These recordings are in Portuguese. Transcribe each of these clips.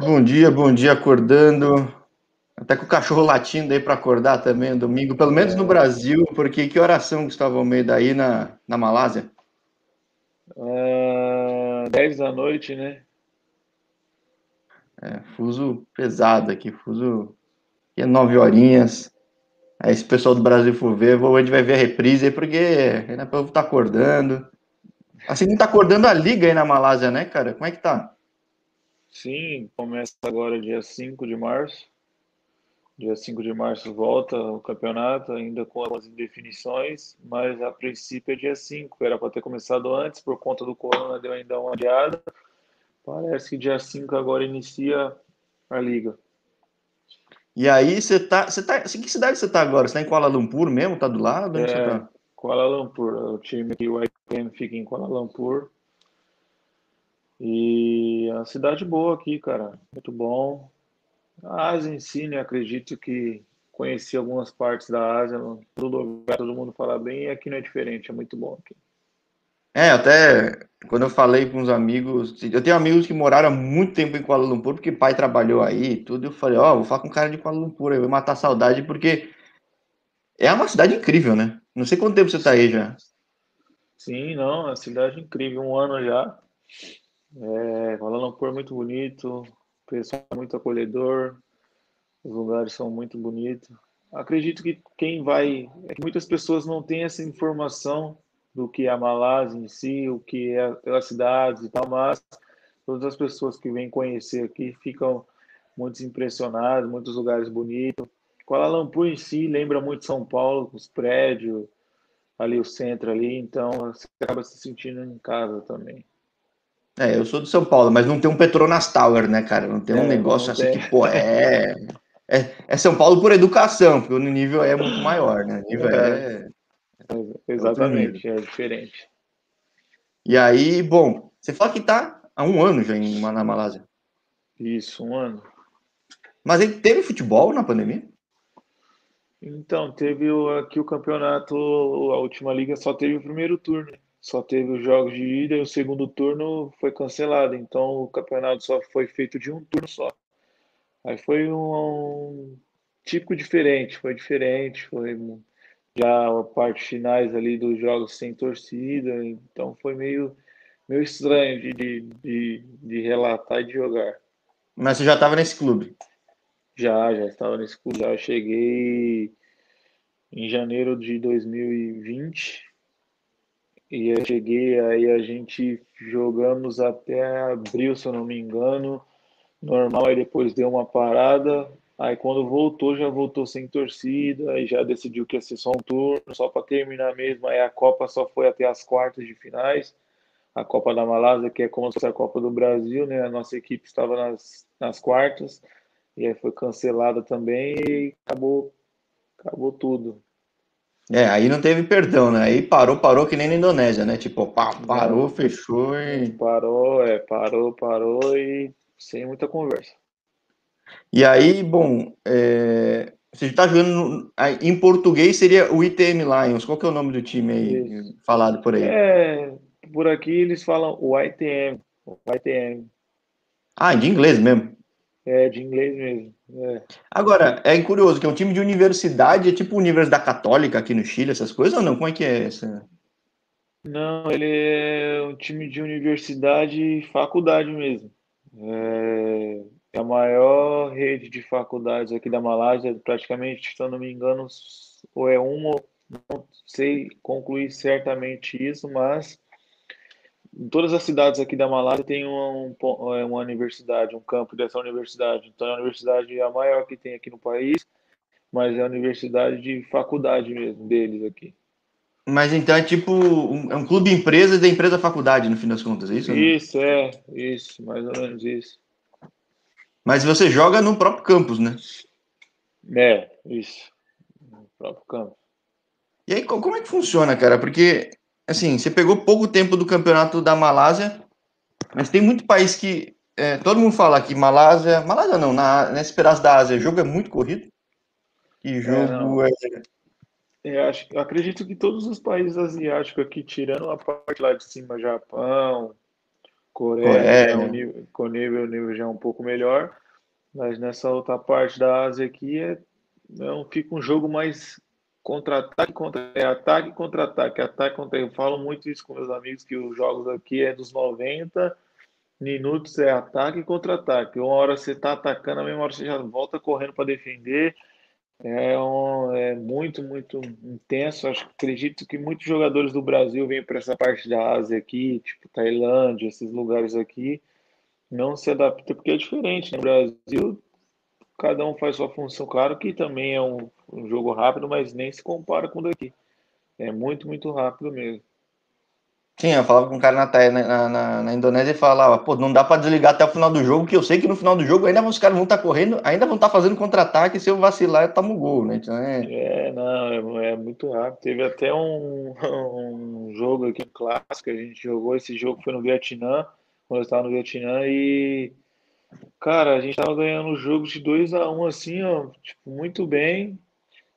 Bom dia, bom dia, acordando. Até com o cachorro latindo aí para acordar também no domingo, pelo menos no Brasil, porque que oração Gustavo Almeida aí na, na Malásia? Uh, 10 da noite, né? É, fuso pesado aqui, fuso é nove horinhas. Aí se o pessoal do Brasil for ver, a gente vai ver a reprise, porque ainda o povo tá acordando. Assim não tá acordando a liga aí na Malásia, né, cara? Como é que tá? Sim, começa agora dia 5 de março. Dia 5 de março volta o campeonato, ainda com algumas indefinições, mas a princípio é dia 5. Era para ter começado antes, por conta do corona deu ainda uma adiada. Parece que dia 5 agora inicia a liga. E aí você tá. Você tá. Em que cidade você tá agora? Você tá em Kuala Lumpur mesmo? Tá do lado? É, tá? Kuala Lumpur. O time aqui, o IPM, fica em Kuala Lumpur. E é uma cidade boa aqui, cara. Muito bom. A Ásia em si, né? Acredito que conheci algumas partes da Ásia, todo, todo mundo fala bem, e aqui não é diferente, é muito bom aqui. É, até quando eu falei com uns amigos, eu tenho amigos que moraram muito tempo em Kuala Lumpur, porque pai trabalhou aí e tudo, eu falei, ó, oh, vou falar com um cara de Kuala Lumpur, eu vou matar a saudade, porque é uma cidade incrível, né? Não sei quanto tempo você tá aí já. Sim, não, é uma cidade incrível, um ano já. É, Kuala Lumpur muito bonito, o pessoal muito acolhedor, os lugares são muito bonitos. Acredito que quem vai, é que muitas pessoas não têm essa informação do que é a Malásia em si, o que é pelas cidades e tal, mas todas as pessoas que vêm conhecer aqui ficam muito impressionadas, muitos lugares bonitos. Kuala Lumpur em si lembra muito São Paulo, os prédios, ali o centro ali, então você acaba se sentindo em casa também. É, eu sou de São Paulo, mas não tem um Petronas Tower, né, cara? Não tem um é, negócio assim tem. que, pô, é, é, é, São Paulo por educação, porque o nível é muito maior, né? O nível é. é exatamente, é diferente. E aí, bom, você fala que tá há um ano já em, na Malásia. Isso, um ano. Mas ele teve futebol na pandemia? Então, teve aqui o campeonato, a última liga só teve o primeiro turno só teve os jogos de ida e o segundo turno foi cancelado. Então o campeonato só foi feito de um turno só. Aí foi um, um típico diferente, foi diferente, foi já a parte finais ali dos jogos sem torcida, então foi meio, meio estranho de, de, de, de relatar e de jogar. Mas você já estava nesse clube? Já, já estava nesse clube. Já cheguei em janeiro de 2020 e eu cheguei, aí a gente jogamos até abril, se eu não me engano, normal, aí depois deu uma parada, aí quando voltou, já voltou sem torcida, aí já decidiu que ia ser só um turno, só para terminar mesmo, aí a Copa só foi até as quartas de finais, a Copa da Malásia, que é como se fosse a Copa do Brasil, né, a nossa equipe estava nas, nas quartas, e aí foi cancelada também, e acabou, acabou tudo. É, aí não teve perdão, né? Aí parou, parou que nem na Indonésia, né? Tipo, pá, parou, fechou e. Parou, é, parou, parou e sem muita conversa. E aí, bom, é... você está jogando em português seria o ITM Lions. Qual que é o nome do time aí Isso. falado por aí? É, por aqui eles falam o ITM, o ITM. Ah, de inglês mesmo. É, de inglês mesmo. É. Agora, é curioso que é um time de universidade, é tipo Universidade Católica aqui no Chile, essas coisas ou não? Como é que é essa? Não, ele é um time de universidade e faculdade mesmo. É, é a maior rede de faculdades aqui da Malásia, praticamente, se eu não me engano, ou é uma, não sei concluir certamente isso, mas em todas as cidades aqui da Malásia tem uma, é, uma universidade, um campo dessa universidade. Então é a universidade a maior que tem aqui no país, mas é a universidade de faculdade mesmo deles aqui. Mas então é tipo um, é um clube empresa da empresa faculdade, no fim das contas, é isso? Isso, é, isso, mais ou menos isso. Mas você joga no próprio campus, né? É, isso. No próprio campus. E aí, como é que funciona, cara? Porque assim, você pegou pouco tempo do campeonato da Malásia, mas tem muito país que. É, todo mundo fala que Malásia. Malásia não, na, nesse pedaço da Ásia, o jogo é muito corrido. E jogo é. é... Eu, acho, acredito que todos os países asiáticos aqui, tirando a parte lá de cima, Japão, Coreia, Coreia. É um nível, com nível, nível já é um pouco melhor, mas nessa outra parte da Ásia aqui é, não, fica um jogo mais contra-ataque, contra, é ataque contra-ataque, ataque contra Eu falo muito isso com meus amigos, que os jogos aqui é dos 90 minutos, é ataque e contra-ataque. Uma hora você está atacando, a mesma hora você já volta correndo para defender. É, um, é muito, muito intenso. Acho, acredito que muitos jogadores do Brasil vêm para essa parte da Ásia aqui, tipo Tailândia, esses lugares aqui, não se adaptam porque é diferente. Né? No Brasil, cada um faz sua função. Claro que também é um, um jogo rápido, mas nem se compara com o daqui. É muito, muito rápido mesmo. Sim, eu falava com um cara na, na, na, na Indonésia e falava, pô, não dá para desligar até o final do jogo, que eu sei que no final do jogo ainda os caras vão estar tá correndo, ainda vão estar tá fazendo contra-ataque, se eu vacilar eu tomo gol, né? Então, é... é, não, é, é, muito rápido. Teve até um, um jogo aqui, um clássico, a gente jogou, esse jogo foi no Vietnã, quando eu estava no Vietnã, e Cara, a gente tava ganhando o jogo de 2 a 1 um, assim, ó, tipo, muito bem.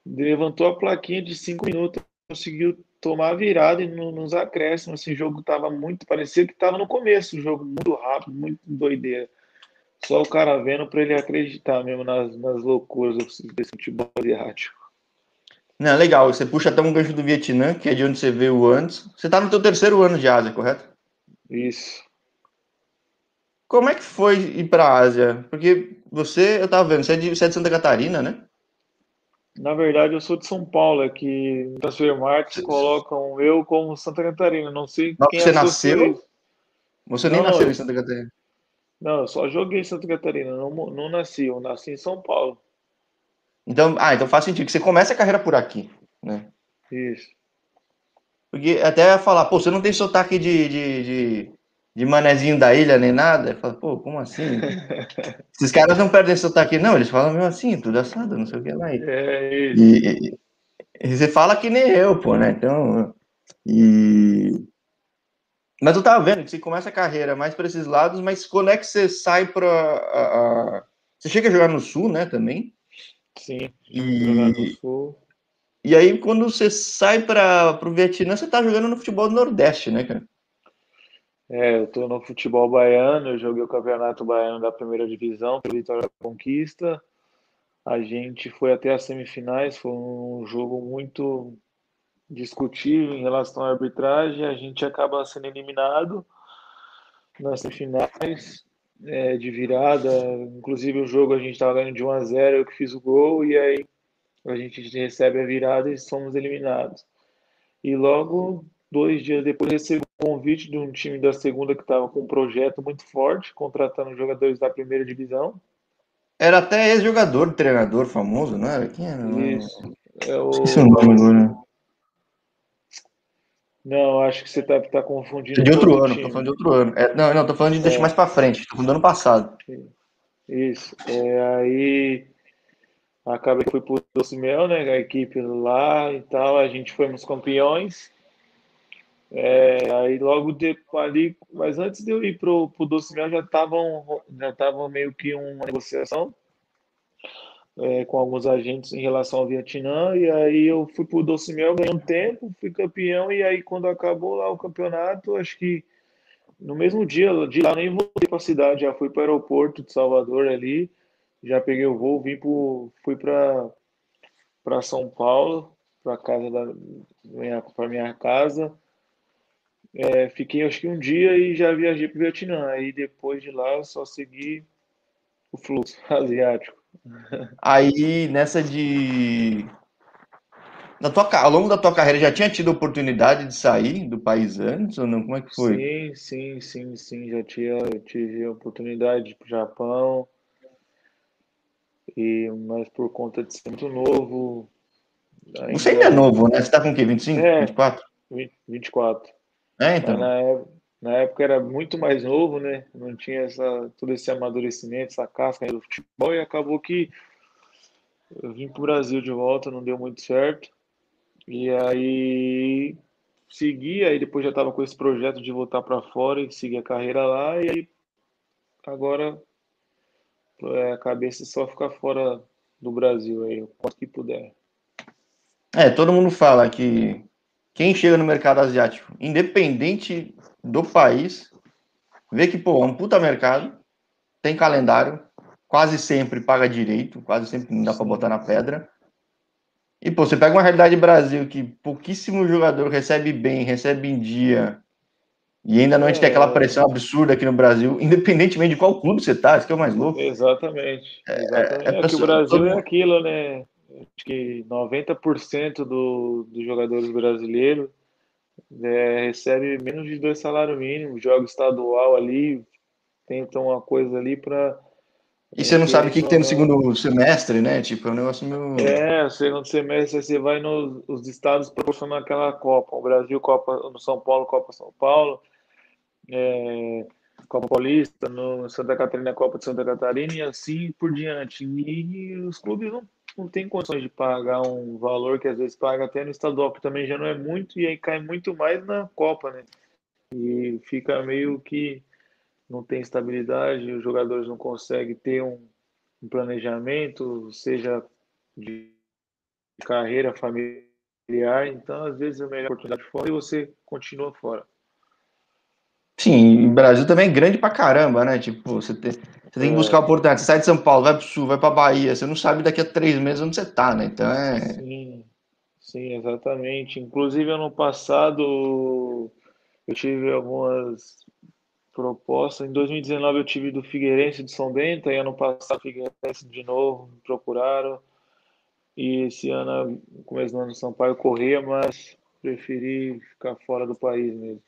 Levantou a plaquinha de 5 minutos, conseguiu tomar a virada e nos acréscimos. Assim, o jogo tava muito, parecia que tava no começo, o jogo muito rápido, muito doideira. Só o cara vendo para ele acreditar mesmo nas, nas loucuras desse futebol asiático. Não, legal. Você puxa até um gancho do Vietnã, que é de onde você veio antes. Você tá no teu terceiro ano de Ásia, correto? Isso. Como é que foi ir para a Ásia? Porque você, eu tava vendo, você é, de, você é de Santa Catarina, né? Na verdade, eu sou de São Paulo, é que Transfer Market colocam eu como Santa Catarina. Não sei quem você nasceu? Você nem não, nasceu em Santa Catarina? Não, eu só joguei em Santa Catarina, não, não nasci, eu nasci em São Paulo. Então, ah, então faz sentido que você começa a carreira por aqui, né? Isso. Porque até falar, pô, você não tem sotaque de, de, de de manezinho da ilha nem nada. Fala, pô, como assim? Esses caras não perdem sotaque, não. Eles falam mesmo assim, tudo assado, não sei o que lá. É isso. E, e, você fala que nem eu, pô, né? Então. E. Mas eu tava vendo que você começa a carreira mais para esses lados, mas quando é que você sai para. Você chega a jogar no Sul, né, também? Sim, e... jogar no Sul. E aí, quando você sai para o Vietnã, você tá jogando no futebol do Nordeste, né, cara? É, eu estou no futebol baiano, eu joguei o campeonato baiano da primeira divisão, pelo Vitória Conquista. A gente foi até as semifinais, foi um jogo muito discutível em relação à arbitragem. A gente acaba sendo eliminado nas semifinais é, de virada. Inclusive, o jogo a gente estava ganhando de 1 a 0, eu que fiz o gol, e aí a gente recebe a virada e somos eliminados. E logo Dois dias depois recebi um convite de um time da segunda que estava com um projeto muito forte, contratando jogadores da primeira divisão. Era até ex-jogador, treinador famoso, não era? Quem era? Isso. É o... Esqueci o nome agora. Não, acho que você está tá confundindo. De outro ano, tô falando de outro ano. É, não, não, tô falando de é. deixa mais para frente, tô falando do ano passado. Isso. É, aí acabei fui pro Docimel, né? A equipe lá e tal. A gente fomos campeões. É, aí logo depois ali, mas antes de eu ir pro, pro Doce Mel já estavam já tava meio que uma negociação é, com alguns agentes em relação ao Vietnã, e aí eu fui pro Doce Mel, ganhei um tempo, fui campeão, e aí quando acabou lá o campeonato, acho que no mesmo dia, de lá nem voltei para a cidade, já fui para o aeroporto de Salvador ali, já peguei o voo, vim pro, fui para São Paulo, para casa da minha, para minha casa é, fiquei acho que um dia e já viajei para o Vietnã. Aí depois de lá eu só segui o fluxo asiático. Aí nessa de. Na tua, ao longo da tua carreira já tinha tido oportunidade de sair do país antes ou não? Como é que foi? Sim, sim, sim, sim. Já tinha, tive a oportunidade de ir para o Japão. E, mas por conta de ser muito novo. Ainda... Você ainda é novo, né? Você está com o quê? 25? É, 24? 20, 24. É, então. Na época, na, época era muito mais novo, né? Não tinha essa, todo esse amadurecimento, essa casca do futebol, e acabou que eu vim para o Brasil de volta, não deu muito certo. E aí segui, aí depois já estava com esse projeto de voltar para fora e seguir a carreira lá, e aí agora é, a cabeça só ficar fora do Brasil aí, o quanto que puder. É, todo mundo fala que quem chega no mercado asiático, independente do país, vê que, pô, é um puta mercado, tem calendário, quase sempre paga direito, quase sempre não dá para botar na pedra. E, pô, você pega uma realidade Brasil que pouquíssimo jogador recebe bem, recebe em dia, e ainda não a gente tem aquela é. pressão absurda aqui no Brasil, independentemente de qual clube você tá, isso que é o mais louco. Exatamente. É, exatamente. É, é, é que o Brasil é aquilo, né? Acho que 90% do, dos jogadores brasileiros é, recebe menos de dois salários mínimos, joga estadual ali, tentam uma coisa ali para e você não sabe o que, que, tem no segundo semestre, né? Tipo, é um negócio meio. É, segundo semestre você vai nos estados proporcionando aquela Copa. O Brasil, Copa no São Paulo, Copa São Paulo, é, Copa Paulista, no Santa Catarina, Copa de Santa Catarina e assim por diante. E os clubes não, não têm condições de pagar um valor que às vezes paga até no estadual, que também já não é muito, e aí cai muito mais na Copa, né? E fica meio que não tem estabilidade, os jogadores não conseguem ter um, um planejamento, seja de carreira familiar, então às vezes é melhor oportunidade fora e você continua fora. Sim, o Brasil também é grande pra caramba, né? Tipo, você tem, você tem que buscar é. oportunidade. Você sai de São Paulo, vai pro Sul, vai pra Bahia, você não sabe daqui a três meses onde você tá, né? Então é. Sim, sim, exatamente. Inclusive, ano passado eu tive algumas proposta. Em 2019 eu tive do Figueirense de São Bento, aí ano passado Figueirense de novo, me procuraram. E esse ano, no começo do ano, São Paulo corria, mas preferi ficar fora do país mesmo.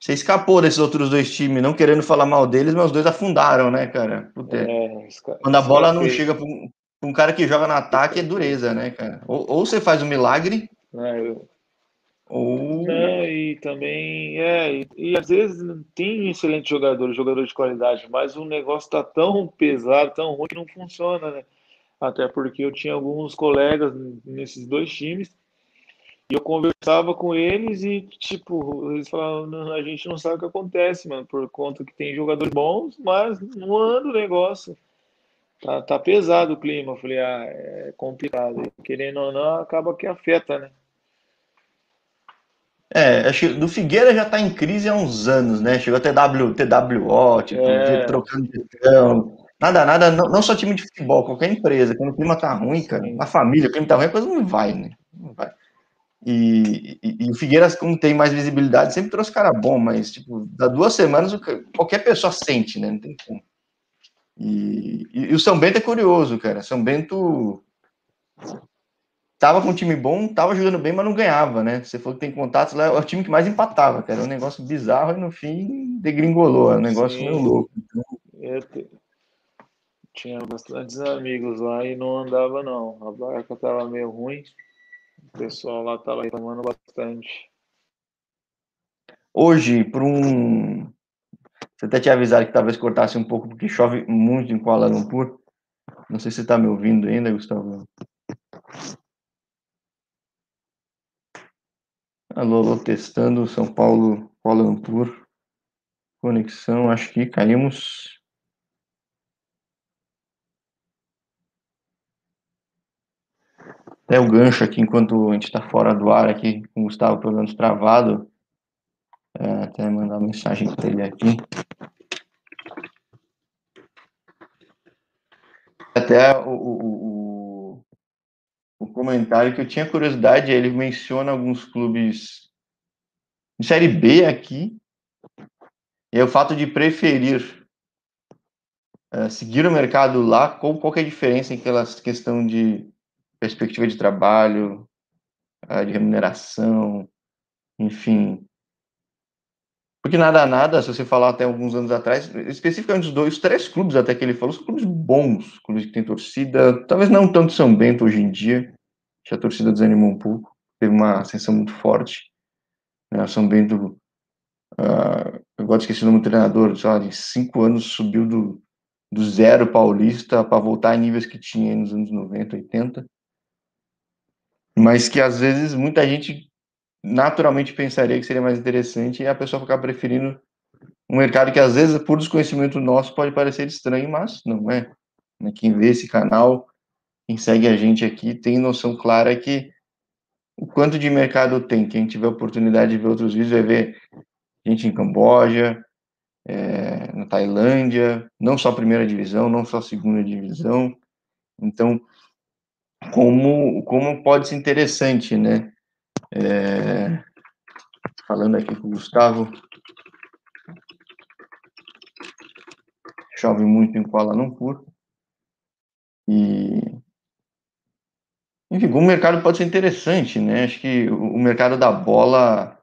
Você escapou desses outros dois times, não querendo falar mal deles, mas os dois afundaram, né, cara? É, Quando a bola não chega para um, um, cara que joga no ataque, é dureza, né, cara? Ou, ou você faz um milagre, é, eu... Ou... E também, é, e, e, às vezes tem excelentes jogadores, jogadores de qualidade, mas o negócio tá tão pesado, tão ruim que não funciona, né? Até porque eu tinha alguns colegas nesses dois times e eu conversava com eles e, tipo, eles falavam, a gente não sabe o que acontece, mano, por conta que tem jogadores bons, mas não anda o negócio. Tá, tá pesado o clima. Eu falei, ah, é complicado. Querendo ou não, acaba que afeta, né? É, acho que do Figueira já está em crise há uns anos, né? Chegou até w, TWO, tipo, é. trocando de gestão. Nada, nada, não, não, só time de futebol, qualquer empresa. Quando o clima tá ruim, cara, na família, o clima tá ruim, a coisa não vai, né? Não vai. E, e, e, o Figueiras, como tem mais visibilidade, sempre trouxe cara bom, mas, tipo, da duas semanas, qualquer pessoa sente, né? Não tem como. E, e, o São Bento é curioso, cara. São Bento tava com um time bom, tava jogando bem, mas não ganhava, né? Você falou que tem contatos lá, é o time que mais empatava, cara. É um negócio bizarro e no fim degringolou, é um negócio Sim. meio louco. Então... Eu te... tinha bastantes amigos lá e não andava, não. A barca tava meio ruim, o pessoal lá tava reclamando bastante. Hoje, para um. Você até tinha avisado que talvez cortasse um pouco, porque chove muito em Kuala Lumpur. Não sei se você está me ouvindo ainda, Gustavo. Alô, alô, testando São Paulo, Kuala Lumpur. Conexão, acho que caímos. Até o gancho aqui, enquanto a gente está fora do ar aqui, com o Gustavo pelo menos travado. É, até mandar uma mensagem para ele aqui. Até o, o, o comentário que eu tinha curiosidade, ele menciona alguns clubes de Série B aqui, e é o fato de preferir uh, seguir o mercado lá, qual, qual é a diferença em aquela questão de perspectiva de trabalho, de remuneração, enfim. Porque nada nada, se você falar até alguns anos atrás, especificamente os dois, três clubes até que ele falou, são clubes bons, clubes que têm torcida, talvez não tanto São Bento hoje em dia, que a torcida desanimou um pouco, teve uma ascensão muito forte. Né? São Bento, uh, gosto de esquecer o nome do treinador, sei lá, de cinco anos subiu do, do zero paulista para voltar a níveis que tinha nos anos 90, 80. Mas que às vezes muita gente naturalmente pensaria que seria mais interessante e a pessoa ficar preferindo um mercado que às vezes, por desconhecimento nosso, pode parecer estranho, mas não é. Né? Quem vê esse canal quem segue a gente aqui tem noção clara que o quanto de mercado tem. Quem tiver oportunidade de ver outros vídeos vai ver gente em Camboja, é, na Tailândia, não só primeira divisão, não só segunda divisão. Então, como, como pode ser interessante, né? É, falando aqui com o Gustavo, chove muito em Kuala Lumpur. E, enfim, o mercado pode ser interessante, né? Acho que o mercado da bola,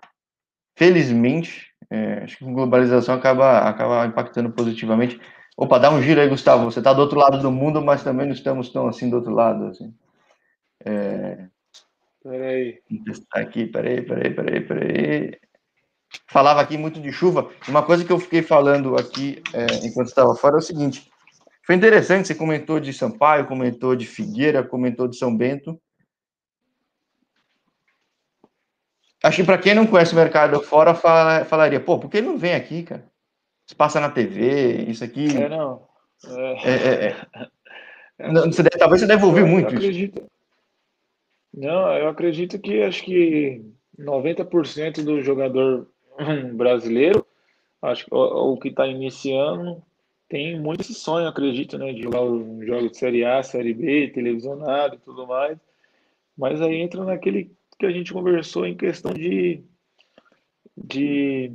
felizmente, é, acho que a globalização acaba, acaba impactando positivamente. Opa, dá um giro aí, Gustavo. Você está do outro lado do mundo, mas também não estamos tão assim do outro lado. Assim. É... Peraí. Aqui, peraí, peraí, peraí, peraí. Falava aqui muito de chuva. Uma coisa que eu fiquei falando aqui é, enquanto estava fora é o seguinte: foi interessante, você comentou de Sampaio, comentou de Figueira, comentou de São Bento. Acho que para quem não conhece o mercado fora, fala, falaria, pô, por que não vem aqui, cara? Se passa na TV, isso aqui. É, não. É... É, é, não você deve, talvez você deve ouvir muito acredito... isso. Não, eu acredito que acho que 90% do jogador brasileiro, acho que o, o que está iniciando, tem muito esse sonho, acredito, né, de jogar um jogo de Série A, Série B, televisionado e tudo mais. Mas aí entra naquele que a gente conversou em questão de, de,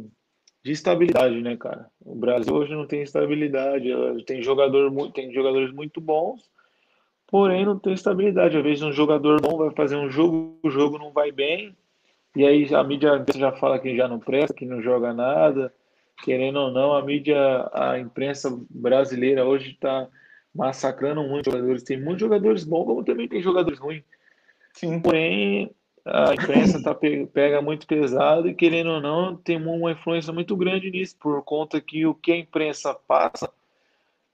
de estabilidade, né, cara? O Brasil hoje não tem estabilidade, tem, jogador, tem jogadores muito bons, porém não tem estabilidade. Às vezes um jogador bom vai fazer um jogo, o jogo não vai bem, e aí a mídia já fala que já não presta, que não joga nada querendo ou não, a mídia, a imprensa brasileira hoje está massacrando muitos jogadores. Tem muitos jogadores bons, como também tem jogadores ruins. Sim. Porém, a imprensa tá, pega muito pesado e, querendo ou não, tem uma influência muito grande nisso, por conta que o que a imprensa passa,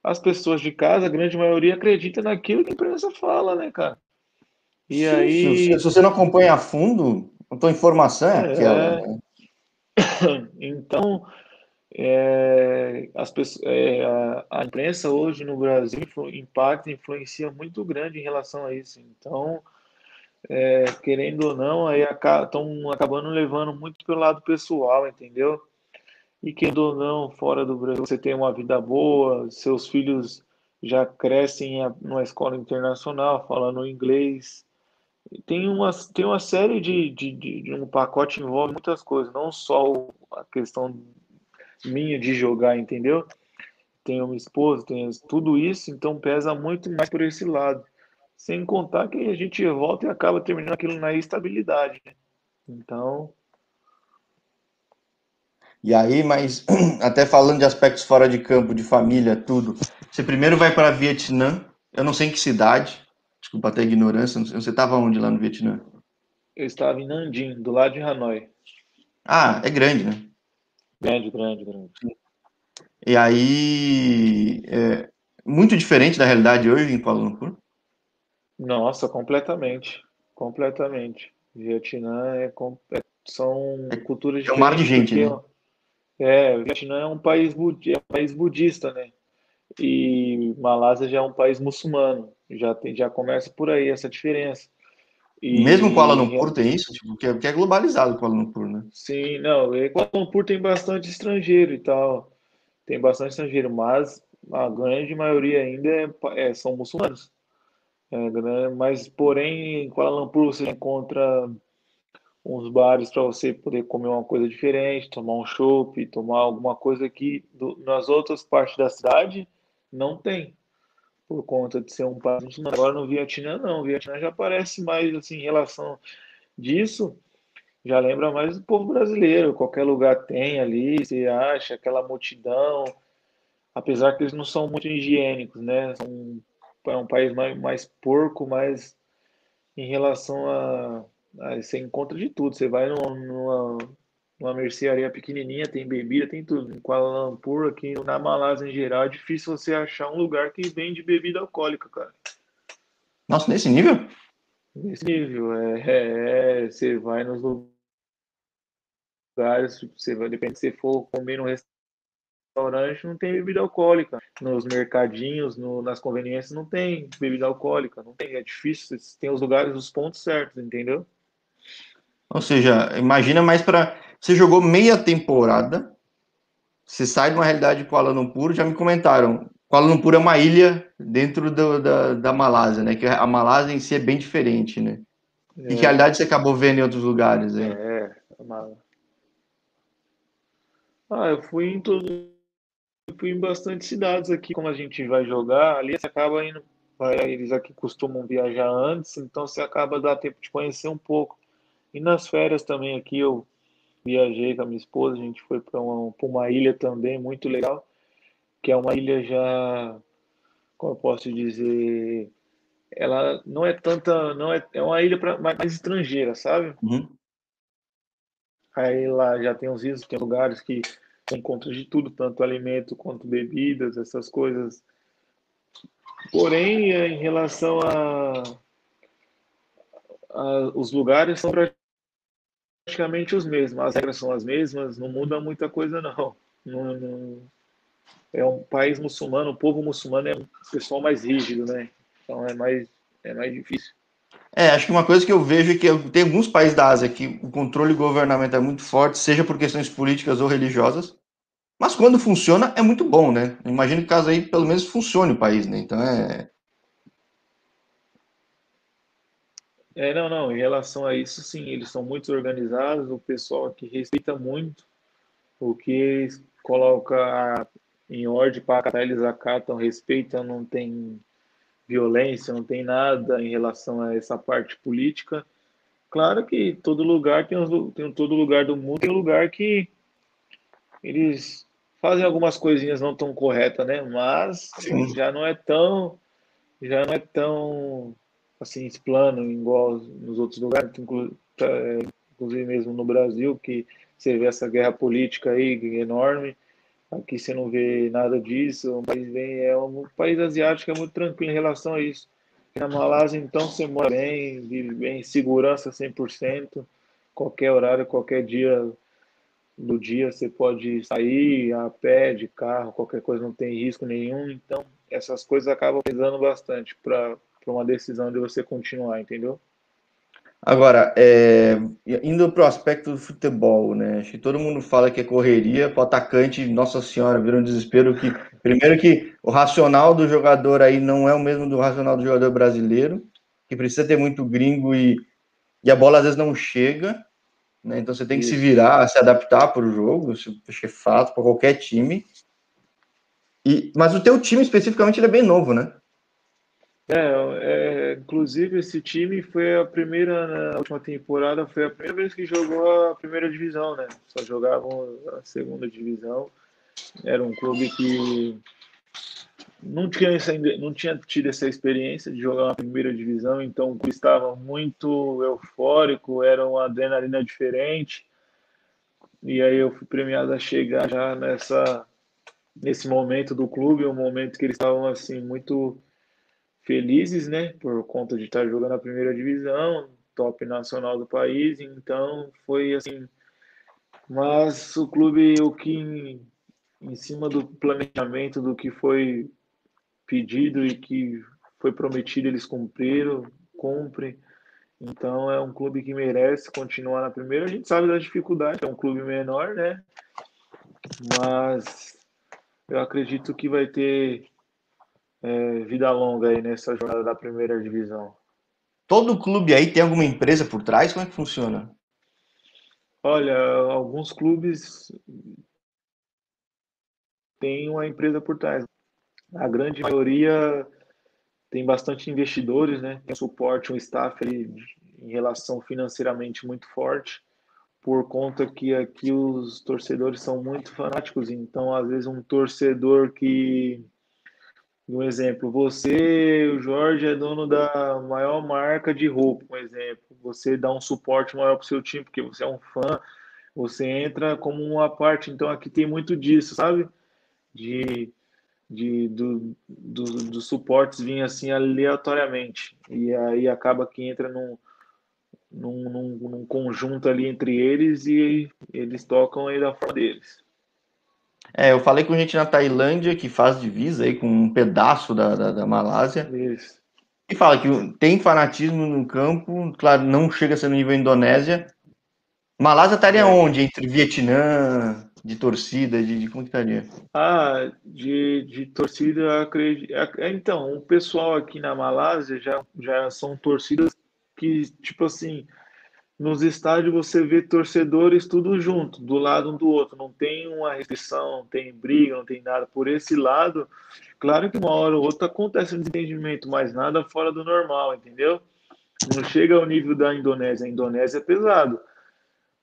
as pessoas de casa, a grande maioria, acredita naquilo que a imprensa fala, né, cara? E Sim, aí. Se, você não acompanha a fundo, a tua informação é, é aquela. Né? Então, é, as pessoas, é, a, a, imprensa hoje no Brasil impacta, influencia muito grande em relação a isso. Então, é, querendo ou não, aí estão acabando levando muito pelo lado pessoal, entendeu? E querendo ou não, fora do Brasil, você tem uma vida boa, seus filhos já crescem numa escola internacional, falando inglês. Tem uma, tem uma série de, de, de, um pacote envolve muitas coisas, não só a questão minha de jogar, entendeu? Tenho uma esposa, tenho tudo isso, então pesa muito mais por esse lado. Sem contar que a gente volta e acaba terminando aquilo na estabilidade. Né? Então. E aí, mas até falando de aspectos fora de campo, de família, tudo. Você primeiro vai para Vietnã, eu não sei em que cidade, desculpa até a ignorância, você estava onde lá no Vietnã? Eu estava em Nanjing, do lado de Hanoi. Ah, é grande, né? Grande, grande, grande. E aí, é muito diferente da realidade hoje em Kuala Lumpur? Nossa, completamente. Completamente. Vietnã é, é são é, culturas diferentes. É um mar de gente, né? É, Vietnã é um país, é um país budista, né? E Malásia já é um país muçulmano. Já, tem, já começa por aí essa diferença. E, Mesmo Kuala Lumpur tem isso, tipo, que, é, que é globalizado Kuala Lumpur, né? Sim, não, Kuala Lumpur tem bastante estrangeiro e tal, tem bastante estrangeiro, mas a grande maioria ainda é, é, são muçulmanos. É, mas, porém, em Kuala Lumpur você encontra uns bares para você poder comer uma coisa diferente, tomar um chopp, tomar alguma coisa que do, nas outras partes da cidade não tem por conta de ser um país. Agora no Vietnã não, o Vietnã já parece mais assim em relação disso, já lembra mais do povo brasileiro, qualquer lugar tem ali, você acha aquela multidão, apesar que eles não são muito higiênicos, né? São, é um país mais, mais porco, mas em relação a, a você encontra de tudo. Você vai numa, numa uma mercearia pequenininha, tem bebida, tem tudo. Em Kuala Lumpur, aqui na Malásia em geral, é difícil você achar um lugar que vende bebida alcoólica, cara. Nossa, nesse nível? Nesse nível, é, é, é você vai nos lugares, você vai, depende se você for comer num restaurante, não tem bebida alcoólica. Nos mercadinhos, no, nas conveniências, não tem bebida alcoólica, não tem, é difícil, tem os lugares, os pontos certos, entendeu? Ou seja, imagina mais para você jogou meia temporada você sai de uma realidade de Kuala Lumpur, já me comentaram, Kuala Lumpur é uma ilha dentro do, da, da Malásia, né? Que a Malásia em si é bem diferente, né? É. E que realidade você acabou vendo em outros lugares aí? É, é uma... Ah, eu fui em todo... eu fui em bastante cidades aqui, como a gente vai jogar, ali você acaba indo, eles aqui costumam viajar antes, então você acaba dando tempo de conhecer um pouco. E nas férias também aqui eu viajei com a minha esposa, a gente foi para uma, uma ilha também muito legal que é uma ilha já, como eu posso dizer, ela não é tanta, não é, é uma ilha pra, mais, estrangeira, sabe? Uhum. Aí lá já tem uns rios, tem lugares que encontra de tudo, tanto alimento quanto bebidas, essas coisas. Porém, em relação a, a os lugares são praticamente os mesmos, as regras são as mesmas, não muda muita coisa não. não, não é um país muçulmano, o povo muçulmano é um pessoal mais rígido, né? Então é mais, é mais difícil. É, acho que uma coisa que eu vejo é que tem alguns países da Ásia que o controle governamental é muito forte, seja por questões políticas ou religiosas, mas quando funciona é muito bom, né? Imagino que caso aí pelo menos funcione o país, né? Então é. É, não, não. Em relação a isso, sim, eles são muito organizados, o pessoal aqui respeita muito o que coloca em ordem para acatar, eles acatam, respeitam, não tem violência, não tem nada em relação a essa parte política. Claro que todo lugar tem, tem todo lugar do mundo tem um lugar que eles fazem algumas coisinhas não tão corretas, né? Mas Sim. já não é tão já não é tão assim plano igual nos outros lugares, é, inclusive mesmo no Brasil que você vê essa guerra política aí enorme Aqui você não vê nada disso. Um país bem, é um país asiático é muito tranquilo em relação a isso. Na Malásia, então, você mora bem, vive bem, segurança 100%. Qualquer horário, qualquer dia do dia você pode sair a pé, de carro, qualquer coisa, não tem risco nenhum. Então, essas coisas acabam pesando bastante para uma decisão de você continuar, entendeu? Agora, é, indo para o aspecto do futebol, né? Acho que todo mundo fala que é correria, para o atacante, nossa senhora, vira um desespero que. Primeiro que o racional do jogador aí não é o mesmo do racional do jogador brasileiro, que precisa ter muito gringo e, e a bola às vezes não chega, né? Então você tem que Isso. se virar, se adaptar para o jogo, isso é fato para qualquer time. E, mas o teu time especificamente ele é bem novo, né? É, é, inclusive esse time foi a primeira, na última temporada, foi a primeira vez que jogou a primeira divisão, né? Só jogavam a segunda divisão. Era um clube que não tinha, não tinha tido essa experiência de jogar na primeira divisão, então estava muito eufórico, era uma adrenalina diferente. E aí eu fui premiado a chegar já nessa nesse momento do clube, um momento que eles estavam assim muito felizes, né, por conta de estar jogando a primeira divisão, top nacional do país, então foi assim. Mas o clube, o que em cima do planejamento do que foi pedido e que foi prometido, eles cumpriram, cumprem. Então é um clube que merece continuar na primeira. A gente sabe da dificuldade, é um clube menor, né? Mas eu acredito que vai ter é, vida longa aí nessa jornada da primeira divisão. Todo clube aí tem alguma empresa por trás? Como é que funciona? Olha, alguns clubes têm uma empresa por trás. A grande maioria tem bastante investidores, né? Tem suporte, um staff ali em relação financeiramente muito forte, por conta que aqui os torcedores são muito fanáticos. Então, às vezes, um torcedor que um exemplo, você, o Jorge, é dono da maior marca de roupa, um exemplo. Você dá um suporte maior para o seu time, porque você é um fã, você entra como uma parte. Então, aqui tem muito disso, sabe? De, de do, do, dos suportes vir assim aleatoriamente. E aí acaba que entra num, num, num, num conjunto ali entre eles e eles tocam aí da forma deles. É, eu falei com gente na Tailândia que faz divisa aí com um pedaço da, da, da Malásia. Isso. E fala que tem fanatismo no campo, claro, não chega a ser no nível Indonésia. Malásia estaria é. onde? Entre Vietnã, de torcida, de, de como que estaria? Ah, de, de torcida, acredito. É, então, o pessoal aqui na Malásia já, já são torcidas que, tipo assim, nos estádios você vê torcedores tudo junto, do lado um do outro, não tem uma restrição, não tem briga, não tem nada. Por esse lado, claro que uma hora ou outra acontece um desentendimento, mas nada fora do normal, entendeu? Não chega ao nível da Indonésia. A Indonésia é pesado,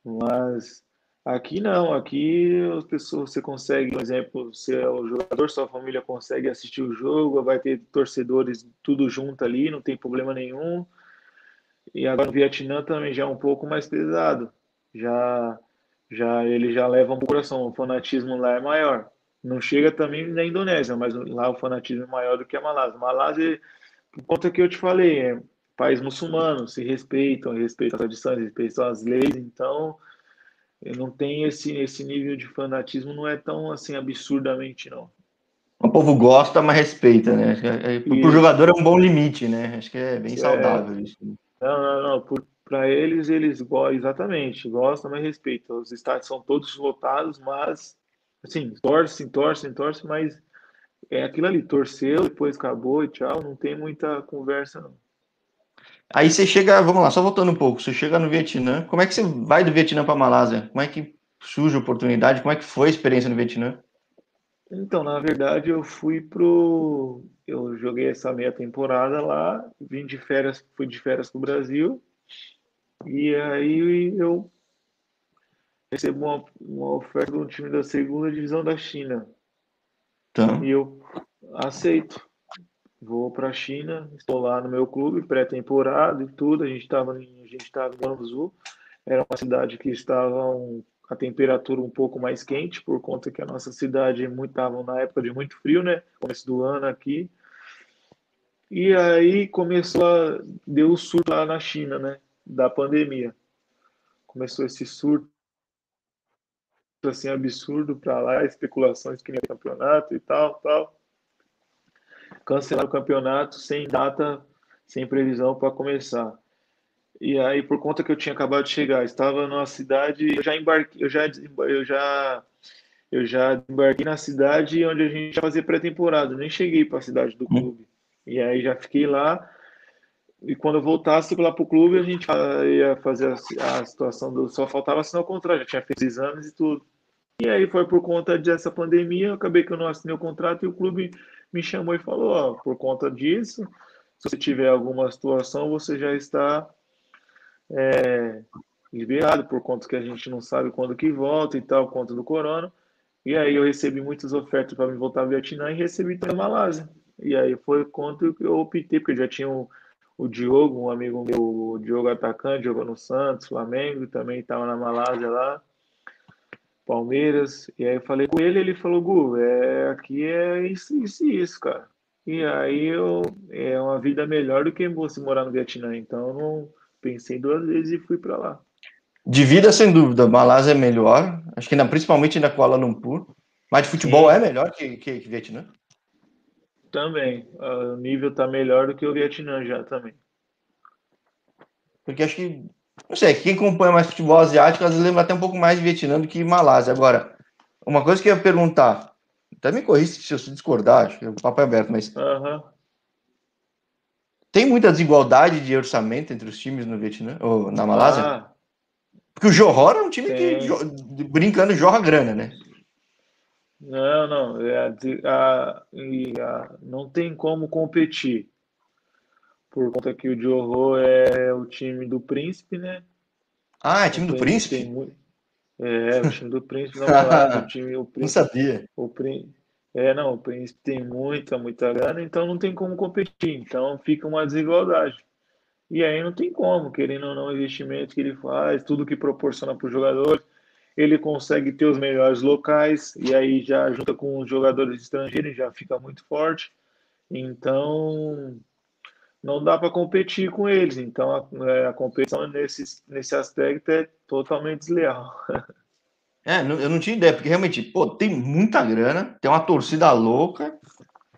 mas aqui não. Aqui as pessoas você consegue, por exemplo, se é o jogador, sua família consegue assistir o jogo, vai ter torcedores tudo junto ali, não tem problema nenhum e agora no Vietnã também já é um pouco mais pesado. Já, já ele já leva um coração, o fanatismo lá é maior. Não chega também na Indonésia, mas lá o fanatismo é maior do que a Malásia. Malásia, por conta que eu te falei, é país muçulmano, se respeitam, respeitam as tradições, respeitam as leis, então não tem esse, esse nível de fanatismo, não é tão assim absurdamente, não. O povo gosta, mas respeita, né? É, é, Para o jogador é um bom limite, né? Acho que é bem é. saudável isso. Não, não, não. Para eles, eles gostam, exatamente, gostam, mas respeitam. Os estádios são todos lotados, mas, assim, torcem, torcem, torcem, mas é aquilo ali, torceu, depois acabou e tchau, não tem muita conversa, não. Aí você chega, vamos lá, só voltando um pouco, você chega no Vietnã, como é que você vai do Vietnã para Malásia? Como é que surge a oportunidade? Como é que foi a experiência no Vietnã? Então, na verdade, eu fui pro. Eu joguei essa meia temporada lá, vim de férias, fui de férias pro Brasil, e aí eu recebo uma, uma oferta de um time da segunda divisão da China. Tá. E eu aceito. Vou para a China, estou lá no meu clube, pré-temporada e tudo. A gente estava a gente estava em Guangzhou, era uma cidade que estava um a temperatura um pouco mais quente, por conta que a nossa cidade estava na época de muito frio, né? Começo do ano aqui. E aí começou a. deu o surto lá na China, né? Da pandemia. Começou esse surto assim absurdo para lá, especulações que nem campeonato e tal, tal. Cancelaram o campeonato sem data, sem previsão para começar. E aí, por conta que eu tinha acabado de chegar, estava numa cidade, eu já embarquei, eu já, eu já, eu já embarquei na cidade onde a gente ia fazer pré-temporada, nem cheguei para a cidade do clube. E aí já fiquei lá. E quando eu voltasse lá para o clube, a gente ia fazer a, a, situação do. Só faltava assinar o contrato, já tinha feito exames e tudo. E aí foi por conta dessa pandemia, eu acabei que eu não assinei o contrato e o clube me chamou e falou: Ó, por conta disso, se você tiver alguma situação, você já está é, liberado por conta que a gente não sabe quando que volta e tal, conta do corona. E aí eu recebi muitas ofertas para me voltar ao Vietnã e recebi também Malásia. E aí foi quanto que eu optei, porque já tinha o, o Diogo, um amigo meu, o Diogo atacante, jogou no Santos, Flamengo, também estava na Malásia lá, Palmeiras. E aí eu falei com ele, ele falou, Gu, é, aqui é isso, isso e isso, cara. E aí eu, é uma vida melhor do que você morar no Vietnã, então não pensei duas vezes e fui para lá. De vida, sem dúvida, Malásia é melhor, acho que na, principalmente na Kuala Lumpur. Mas de futebol Sim. é melhor que, que, que Vietnã? Também. O nível tá melhor do que o Vietnã já também. Porque acho que, não sei, quem acompanha mais futebol asiático às vezes lembra até um pouco mais de Vietnã do que Malásia. Agora, uma coisa que eu ia perguntar, até me corrija se eu discordar, acho que o papo é aberto, mas uhum. Tem muita desigualdade de orçamento entre os times no Vietnã ou na Malásia? Ah, Porque o Johor é um time tem. que, brincando, jorra grana, né? Não, não. É, a, a, não tem como competir. Por conta que o Johor é o time do príncipe, né? Ah, é time do príncipe? Tem, é, o time do príncipe. Não, o time, o príncipe, não sabia. O príncipe é, não, o Príncipe tem muita, muita grana, então não tem como competir. Então fica uma desigualdade. E aí não tem como, querendo ou não, o investimento que ele faz, tudo que proporciona para os jogadores, ele consegue ter os melhores locais, e aí já junta com os jogadores estrangeiros, já fica muito forte. Então não dá para competir com eles. Então a, é, a competição nesse, nesse aspecto é totalmente desleal. É, eu não tinha ideia, porque realmente, pô, tem muita grana, tem uma torcida louca,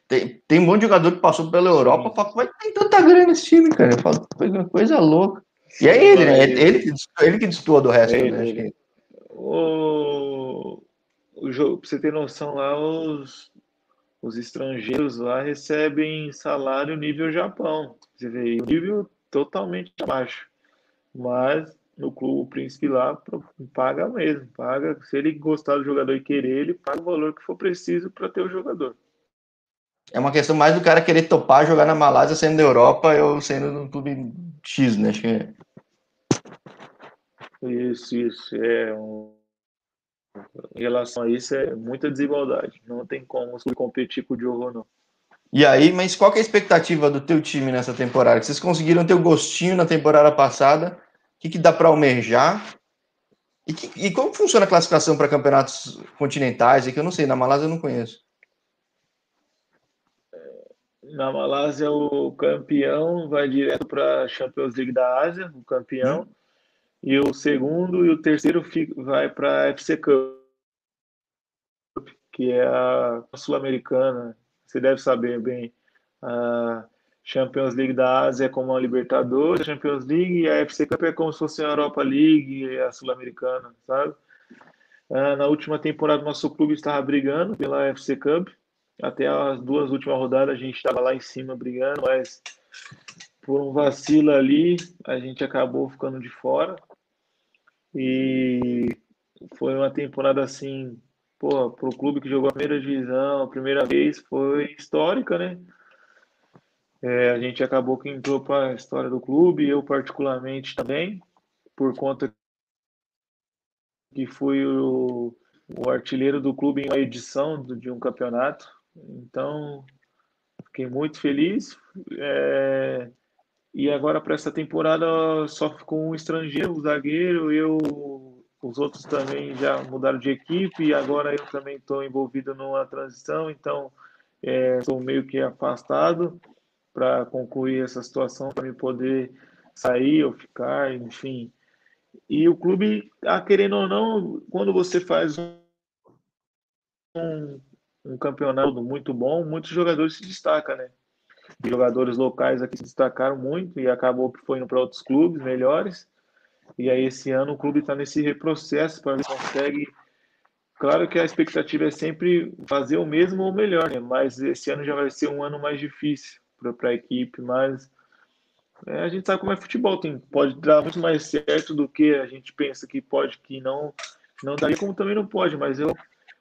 tem, tem um monte de jogador que passou pela Europa, fala, vai tem tanta grana esse time, cara. Eu falo, coisa, coisa louca. E é ele, né? Ele, ele, que, ele que destoa do resto, é né? Ele. O... o jogo, pra você ter noção lá, os, os estrangeiros lá recebem salário nível Japão. Você vê, nível totalmente abaixo. Mas no clube o príncipe lá paga mesmo, paga. Se ele gostar do jogador e querer, ele paga o valor que for preciso para ter o jogador. É uma questão mais do cara querer topar jogar na Malásia sendo da Europa ou sendo no clube X, né? Acho que é. Isso, isso. É um... Em relação a isso, é muita desigualdade. Não tem como competir com o Diogo, não. E aí, mas qual é a expectativa do teu time nessa temporada? Vocês conseguiram ter o gostinho na temporada passada? O que, que dá para almejar? E, que, e, como funciona a classificação para campeonatos continentais? É que eu não sei, na Malásia eu não conheço. Na Malásia, o campeão vai direto para a Champions League da Ásia, o campeão. Hum. E o segundo e o terceiro vai para a FC Cup, que é a Sul-Americana. Você deve saber bem. A Champions League da Ásia é como a Libertadores, Champions League, e a FC Cup é como se fosse a Europa League e a Sul-Americana, sabe? Ah, na última temporada, nosso clube estava brigando pela FC Cup. Até as duas últimas rodadas a gente estava lá em cima brigando, mas por um vacilo ali a gente acabou ficando de fora. E foi uma temporada assim, pô, para o clube que jogou a primeira divisão, a primeira vez, foi histórica, né? É, a gente acabou que entrou para a história do clube, eu particularmente também, por conta que fui o, o artilheiro do clube em uma edição de um campeonato. Então, fiquei muito feliz. É, e agora para essa temporada só ficou um estrangeiro, um zagueiro, eu os outros também já mudaram de equipe e agora eu também estou envolvido numa transição, então estou é, meio que afastado para concluir essa situação, para me poder sair ou ficar, enfim. E o clube, ah, querendo ou não, quando você faz um, um, um campeonato muito bom, muitos jogadores se destacam, né? Jogadores locais aqui se destacaram muito e acabou que foi indo para outros clubes melhores. E aí esse ano o clube está nesse reprocesso para ver se consegue. Claro que a expectativa é sempre fazer o mesmo ou melhor, né? Mas esse ano já vai ser um ano mais difícil para a equipe, mas é, a gente sabe como é futebol, tem, pode dar muito mais certo do que a gente pensa que pode, que não, não daria, como também não pode, mas eu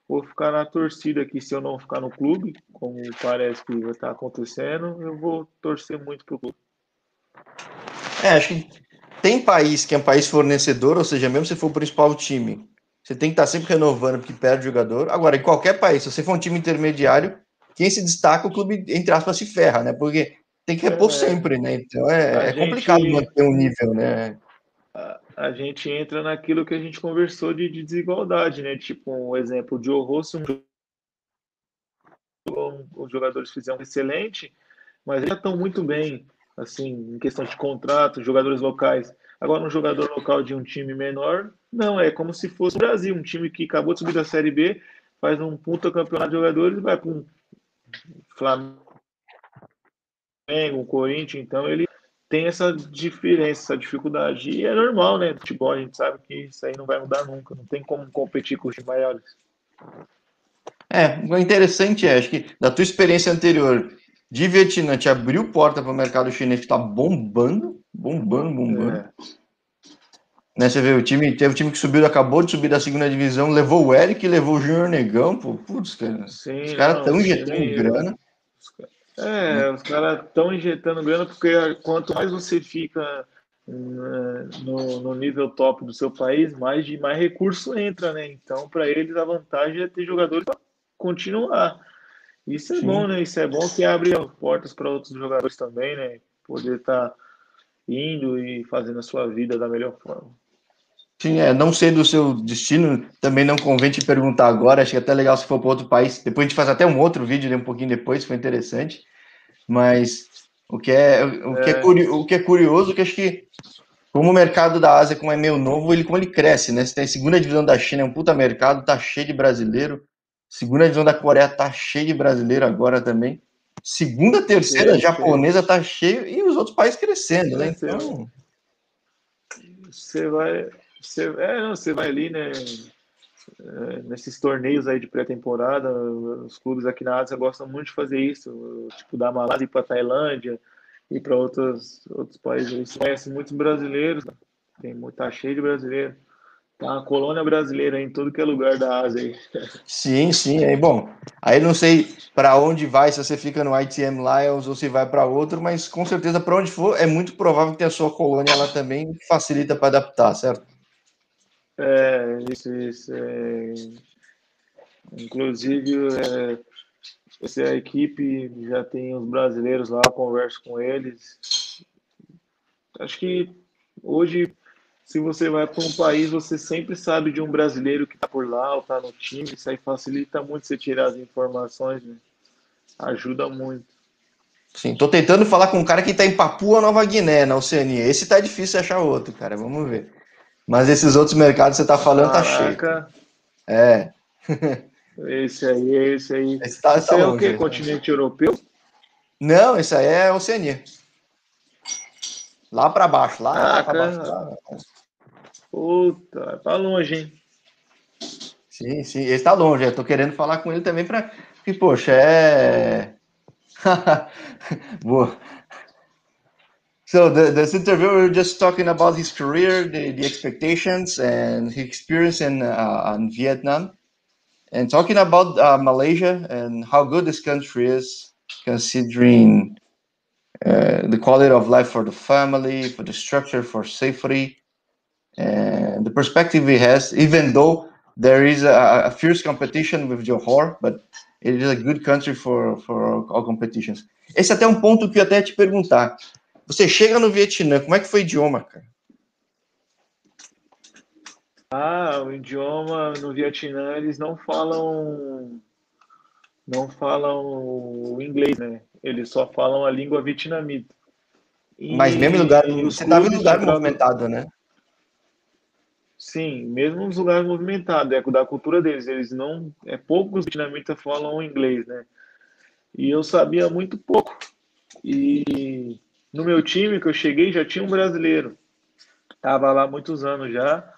vou ficar na torcida aqui, se eu não ficar no clube, como parece que vai estar acontecendo, eu vou torcer muito para o clube. É, acho que tem país que é um país fornecedor, ou seja, mesmo se for o principal time, você tem que estar sempre renovando porque perde jogador. Agora, em qualquer país, se você for um time intermediário, quem se destaca, o clube, entre aspas, se ferra, né? Porque tem que repor é, sempre, né? Então é, é complicado manter um nível, né? A, a, gente entra naquilo que a gente conversou de, de desigualdade, né? Tipo, um exemplo, o Joe Rosso, um, os jogadores fizeram excelente, mas já estão muito bem, assim, em questão de contrato, jogadores locais. Agora, um jogador local de um time menor, não, é como se fosse o Brasil, um time que acabou de subir da Série B, faz um puta campeonato de jogadores e vai para um Flamengo, o Corinthians, então ele tem essa diferença, essa dificuldade. E é normal, né? Futebol, a gente sabe que isso aí não vai mudar nunca, não tem como competir com os maiores. É, o interessante é, acho que da tua experiência anterior de Vietnã te abriu porta para o mercado chinês que está bombando, bombando, bombando. É. Né, você vê, o time, teve o time que subiu, acabou de subir da segunda divisão, levou o Eric, levou o Júnior Negão, pô, putz, cara, Sim, os caras estão injetando grana. É, os caras estão injetando grana porque quanto mais você fica né, no, no, nível top do seu país, mais, de, mais recurso entra, né? Então, para eles, a vantagem é ter jogadores para continuar. Isso é Sim. bom, né? Isso é bom que abre portas para outros jogadores também, né? Poder estar tá indo e fazendo a sua vida da melhor forma. Sim, é, não sei do seu destino, também não convém te perguntar agora, acho que é até legal se for para outro país. Depois a gente faz até um outro vídeo, né, um pouquinho depois, foi interessante. Mas o que é, o que é, é o que é curioso, que acho que como o mercado da Ásia, como é meio novo, ele como ele cresce, né? Você tem a segunda divisão da China, é um puta mercado, tá cheio de brasileiro. Segunda divisão da Coreia tá cheio de brasileiro agora também. Segunda, terceira sim, japonesa tá cheio e os outros países crescendo, né? Então. Você vai você, é, você vai ali, né? é, nesses torneios aí de pré-temporada, os clubes aqui na Ásia gostam muito de fazer isso, tipo da Malásia para Tailândia e para outros outros países. Eles conhecem muitos brasileiros, tem tá cheio de brasileiros. Tá uma colônia brasileira em todo que é lugar da Ásia aí. Sim, sim. Aí, bom, aí não sei para onde vai, se você fica no ITM Lions ou se vai para outro, mas com certeza para onde for, é muito provável que a sua colônia lá também, facilita para adaptar, certo? É, isso, isso. É... Inclusive, é... essa é a equipe já tem os brasileiros lá, converso com eles. Acho que hoje se você vai para um país, você sempre sabe de um brasileiro que está por lá ou está no time. Isso aí facilita muito você tirar as informações, né? Ajuda muito. Sim, tô tentando falar com um cara que está em Papua Nova Guiné, na Oceania. Esse tá difícil achar outro, cara. Vamos ver. Mas esses outros mercados que você tá falando Caraca. tá cheio. É. Esse aí, esse aí. Esse, tá, esse tá é o quê? Continente europeu? Não, esse aí é Oceania. Lá para baixo, lá, para baixo. Lá. Puta, tá longe, hein? Sim, sim, ele está longe. Eu tô querendo falar com ele também para que, poxa, é. Boa. So the, this interview, we just talking about his career, the, the expectations, and his experience in, uh, in Vietnam, and talking about uh, Malaysia and how good this country is, considering uh, the quality of life for the family, for the structure, for safety, and the perspective he has, even though there is a, a fierce competition with Johor, but it is a good country for, for all competitions. Esse até um ponto que eu até te perguntar. Você chega no Vietnã, como é que foi o idioma, cara? Ah, o idioma no Vietnã eles não falam não falam o inglês, né? Eles só falam a língua vietnamita. Mas mesmo lugar, você estava em lugar movimentado, né? Sim, mesmo nos lugares movimentados, é da cultura deles. Eles não. É poucos vietnamitas falam inglês, né? E eu sabia muito pouco. E no meu time que eu cheguei já tinha um brasileiro. Tava lá muitos anos já.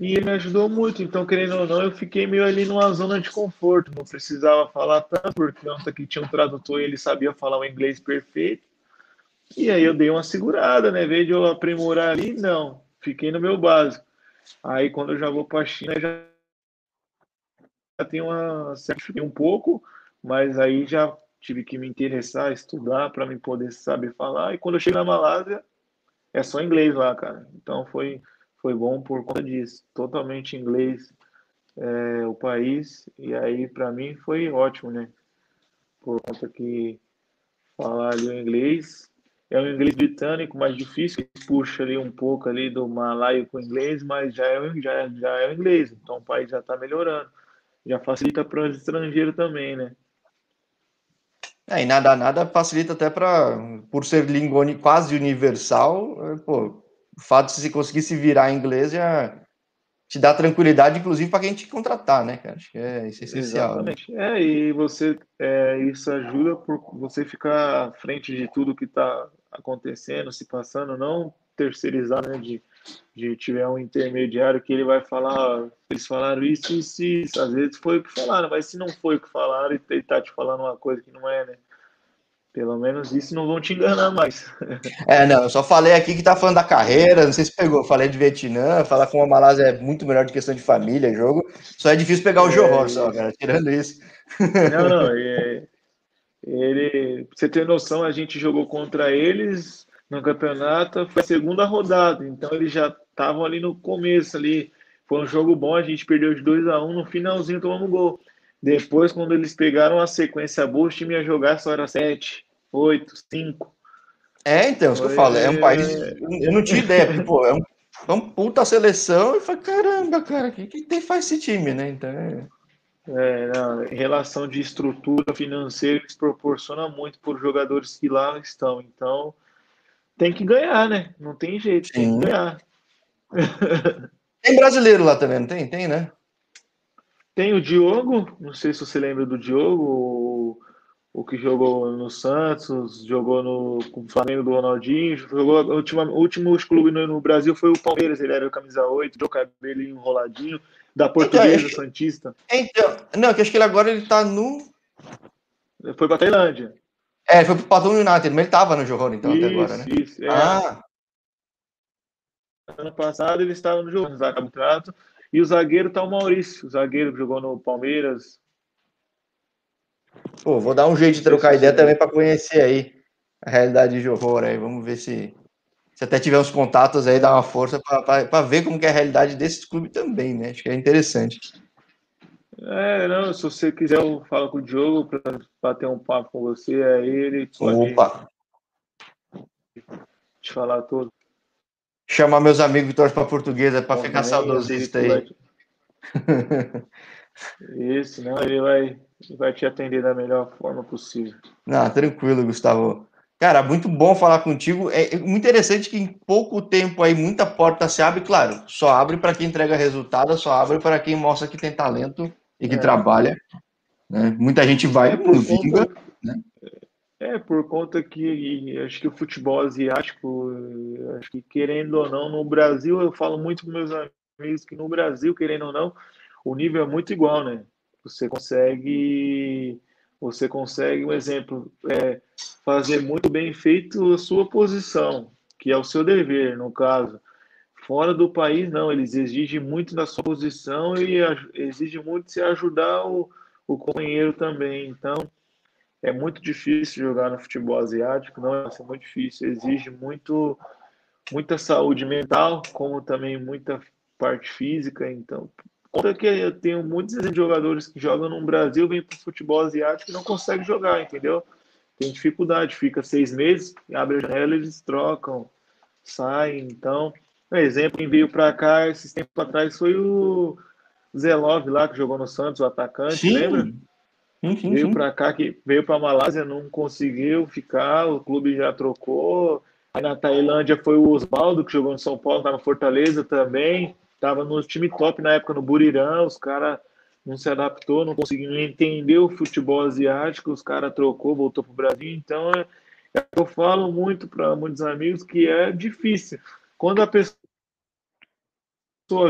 E ele me ajudou muito. Então, querendo ou não, eu fiquei meio ali numa zona de conforto. Não precisava falar tanto, porque ontem aqui tinha um tradutor e ele sabia falar o inglês perfeito. E aí eu dei uma segurada, né? Vez de eu aprimorar ali, não fiquei no meu básico. Aí quando eu já vou para a China, já, tenho uma certifiquei um pouco, mas aí já tive que me interessar, estudar para me poder saber falar. E quando eu chego na Malásia, é só inglês lá, cara. Então foi foi bom por conta disso, totalmente inglês é, o país. E aí para mim foi ótimo, né? Por conta que falar ali o inglês é um inglês britânico mais difícil, puxa ali um pouco ali do malaio com inglês, mas já é, já, já é o inglês, então o país já está melhorando. Já facilita para o estrangeiro também, né? É, e nada, nada facilita até para, por ser língua quase universal, é, pô, o fato de você conseguir se virar em inglês já te dá tranquilidade, inclusive para quem te contratar, né, cara? Acho que é, é essencial. Né? Exatamente. Né? É, e você, é, isso ajuda por você ficar à frente de tudo que está acontecendo, se passando, não terceirizar, né, de, de tiver um intermediário que ele vai falar, eles falaram isso, isso, isso, às vezes foi o que falaram, mas se não foi o que falaram e tá te falando uma coisa que não é, né, pelo menos isso não vão te enganar mais. É, não, eu só falei aqui que tá falando da carreira, não sei se pegou, falei de Vietnã, falar com a Malásia é muito melhor de questão de família, jogo, só é difícil pegar o é, Johor só, cara, tirando isso. Não, não, é, ele, pra você ter noção, a gente jogou contra eles no campeonato, foi a segunda rodada, então eles já estavam ali no começo ali. Foi um jogo bom, a gente perdeu de 2 a 1 um, no finalzinho tomamos gol. Depois, quando eles pegaram a sequência boa, o time ia jogar só era 7, 8, 5. É, então, isso que eu falo, é um país. Eu não tinha ideia, porque, pô, é um, é um puta seleção, e falei, caramba, cara, o que, que tem faz esse time, né? Então é. É, não, em relação de estrutura financeira, eles proporciona muito por jogadores que lá estão. Então, tem que ganhar, né? Não tem jeito, Sim. tem que ganhar. Tem brasileiro lá também, não tem? Tem, né? Tem o Diogo, não sei se você lembra do Diogo, o, que jogou no Santos, jogou no Flamengo do Ronaldinho, jogou o último, último clube no, no, Brasil foi o Palmeiras, ele era o camisa 8, jogou cabelo enroladinho, da Portuguesa então, Santista. Então, não, que acho que ele agora ele tá no. Foi pra Tailândia. É, foi pro Patum United, mas ele tava no Johor, então, isso, até agora, né? Isso, é. Ah. Ano passado ele estava no jogo, no campeonato. E o zagueiro tá o Maurício, o zagueiro que jogou no Palmeiras. Pô, vou dar um jeito de trocar ideia também para conhecer aí a realidade de Johor aí. Vamos ver se se até tiver uns contatos aí, dá uma força para ver como que é a realidade desses clubes também, né? Acho que é interessante. É, não, se você quiser, eu falo com o Diogo para bater um papo com você, aí ele pode Opa. te falar tudo. Chamar meus amigos que torcem para portuguesa para ficar saudosista aí. Isso, não, ele vai, ele vai te atender da melhor forma possível. Não, tranquilo, Gustavo. Cara, muito bom falar contigo. É muito interessante que em pouco tempo aí muita porta se abre, claro, só abre para quem entrega resultado, só abre para quem mostra que tem talento e que é. trabalha. Né? Muita gente vai por vinga, conta, né? É, por conta que acho que o futebol asiático, acho que querendo ou não, no Brasil, eu falo muito com meus amigos que no Brasil, querendo ou não, o nível é muito igual, né? Você consegue você consegue, um exemplo, é, fazer muito bem feito a sua posição, que é o seu dever, no caso. Fora do país, não, eles exigem muito da sua posição e exigem muito se ajudar o, o companheiro também. Então, é muito difícil jogar no futebol asiático, não é muito difícil, exige muito muita saúde mental, como também muita parte física, então Conta que eu tenho muitos jogadores que jogam no Brasil, vêm para o futebol asiático e não conseguem jogar, entendeu? Tem dificuldade, fica seis meses, abre a janela, eles trocam, saem. Então, um exemplo, quem veio para cá esses tempos atrás foi o Zelov lá, que jogou no Santos, o atacante, sim. lembra? Sim, sim, veio para cá, que veio para a Malásia, não conseguiu ficar, o clube já trocou. Aí na Tailândia foi o Osvaldo, que jogou no São Paulo, tá no Fortaleza também. Tava no time top na época no Burirã, os caras não se adaptou, não conseguiu entender o futebol asiático, os caras trocou, voltou pro Brasil. Então, é, é eu falo muito para muitos amigos que é difícil. Quando a pessoa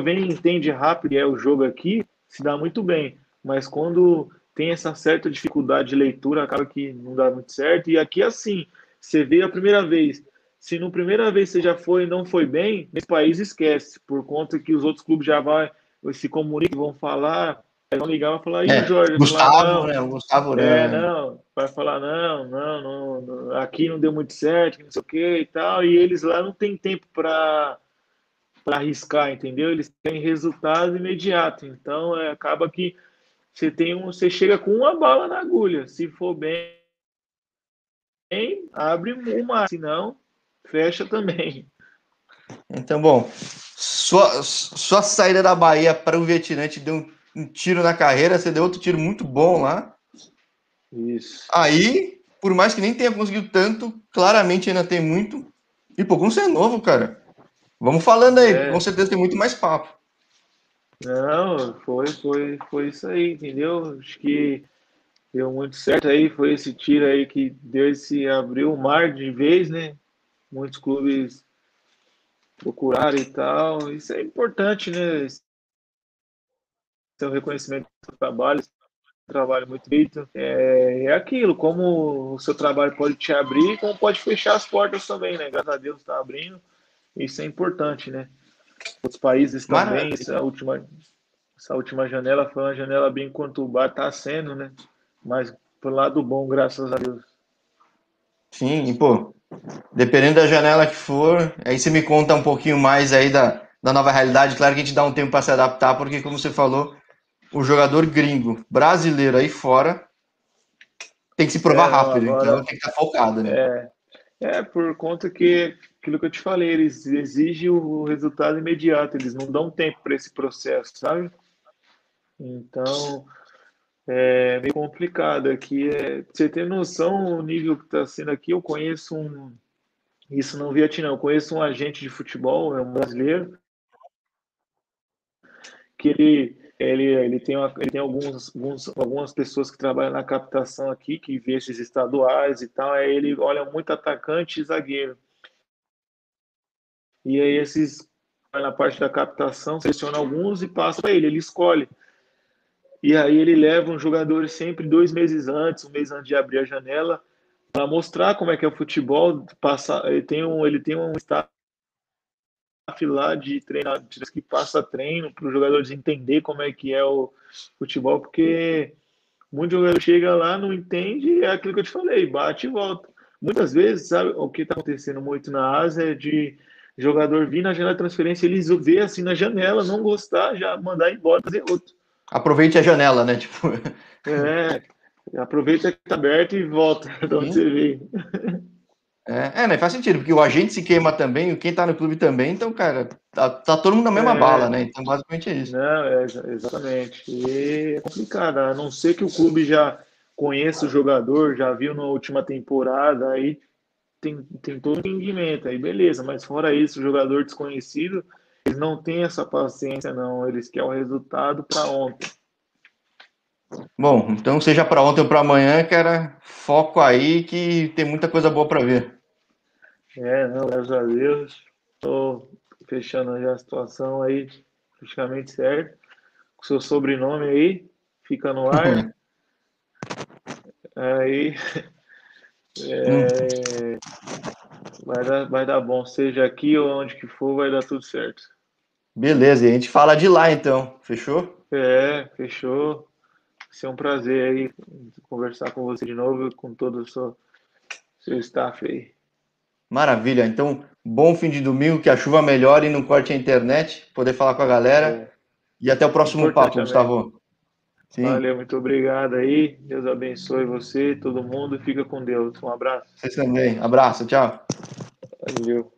vem e entende rápido e é o jogo aqui, se dá muito bem. Mas quando tem essa certa dificuldade de leitura, acaba que não dá muito certo. E aqui, assim, você vê a primeira vez, se no primeira vez você já foi e não foi bem, nesse país esquece, por conta que os outros clubes já vai, se comunicam, vão falar, vão ligar, vão falar, e é, Jorge? Gustavo, falar, né? O Gustavo, né? É, não, vai falar, não, não, não, não, aqui não deu muito certo, não sei o que e tal, e eles lá não tem tempo para arriscar, entendeu? Eles têm resultado imediato, então é, acaba que você tem um, você chega com uma bala na agulha, se for bem, abre uma, se não fecha também. Então, bom, sua, sua saída da Bahia para o Vietnã te deu um, um, tiro na carreira, você deu outro tiro muito bom lá. Isso. Aí, por mais que nem tenha conseguido tanto, claramente ainda tem muito. E, pô, como você é novo, cara. Vamos falando aí, é. com certeza tem muito mais papo. Não, foi, foi, foi isso aí, entendeu? Acho que deu muito certo aí, foi esse tiro aí que deu esse abriu o mar de vez, né? muitos clubes procuraram e tal. Isso é importante, né? Esse é reconhecimento do trabalho, trabalho muito feito. É, é aquilo, como o seu trabalho pode te abrir, como pode fechar as portas também, né? Graças a Deus está abrindo. Isso é importante, né? Os países também, essa última, essa última janela foi uma janela bem conturbada, está sendo, né? Mas pro lado bom, graças a Deus. Sim, e pô, Dependendo da janela que for, aí você me conta um pouquinho mais aí da, da nova realidade. Claro que a gente dá um tempo para se adaptar, porque, como você falou, o jogador gringo brasileiro aí fora tem que se provar é, rápido, agora, então tem que estar focado, né? É, é, por conta que aquilo que eu te falei, eles exigem o resultado imediato, eles não dão tempo para esse processo, sabe? Então, é meio complicado aqui. É, você ter noção o nível que está sendo aqui, eu conheço um. Isso não Vietnã, eu conheço um agente de futebol, é um brasileiro, que ele, ele, ele, tem, uma, ele tem alguns, alguns, algumas pessoas que trabalham na captação aqui, que vê esses estaduais e tal, aí ele olha muito atacante e zagueiro. E aí esses na parte da captação, seleciona alguns e passa para ele, ele escolhe. E aí ele leva um jogador sempre dois meses antes, um mês antes de abrir a janela, para mostrar como é que é o futebol. Passa, ele tem um, ele tem um lá de treinadores que passa treino para os jogadores entender como é que é o futebol, porque muito jogador chega lá, não entende, é aquilo que eu te falei, bate e volta. Muitas vezes, sabe, o que está acontecendo muito na Ásia é de jogador vir na janela de transferência, eles ver assim na janela, não gostar, já mandar embora, fazer outro. Aproveite a janela, né? Tipo... É, aproveita que tá aberto e volta de onde você veio. É, é, né? Faz sentido, porque o agente se queima também, quem tá no clube também, então, cara, tá, tá todo mundo na mesma é, bala, né? Então, basicamente é isso. Não, é, exatamente. E é complicado, a não ser que o clube já conheça o jogador, já viu na última temporada, aí tem, tem todo o entendimento, aí beleza, mas fora isso, o jogador desconhecido, eles não têm essa paciência, não. Eles querem o resultado para ontem. Bom, então seja para ontem ou para amanhã, cara, foco aí que tem muita coisa boa para ver. É, não, graças a Deus. Estou fechando já a situação aí, praticamente certo. Com seu sobrenome aí, fica no ar. aí. É, vai, dar, vai dar bom, seja aqui ou onde que for, vai dar tudo certo. Beleza, e a gente fala de lá então, fechou? É, fechou. Vai ser um prazer aí conversar com você de novo, com todo o seu, seu staff aí. Maravilha, então bom fim de domingo, que a chuva melhore e não corte a internet, poder falar com a galera. É. E até o próximo papo, também. Gustavo. Sim. Valeu, muito obrigado aí. Deus abençoe você, todo mundo. Fica com Deus. Um abraço. Vocês também. Abraço, tchau. Valeu.